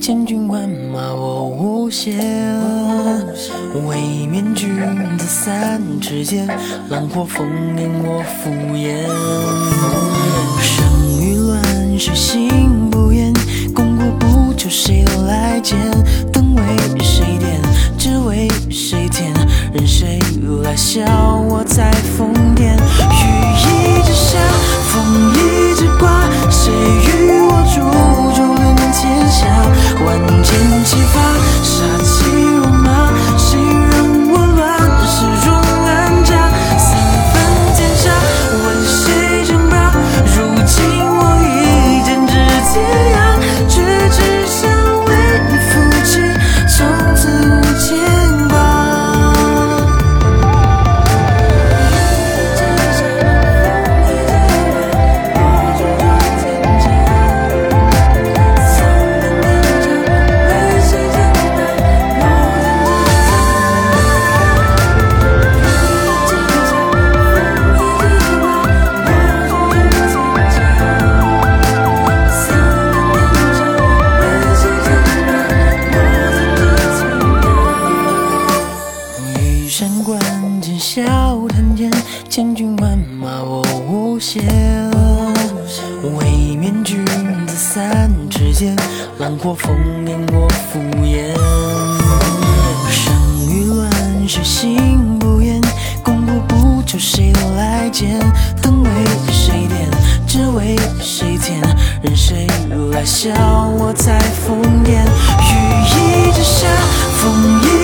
千军万马我无邪，为面君子三尺剑，浪火烽烟我敷衍。生与乱世心不言，功过不求谁来鉴，灯为谁点，只为谁添，任谁来笑我才。山关见笑谈间，千军万马我无限。未免君子三尺剑，浪过烽烟我敷衍。生与乱世心不言，功过不求谁来鉴。灯为谁点，只为谁添，任谁来笑我在疯癫。雨一直下，风一。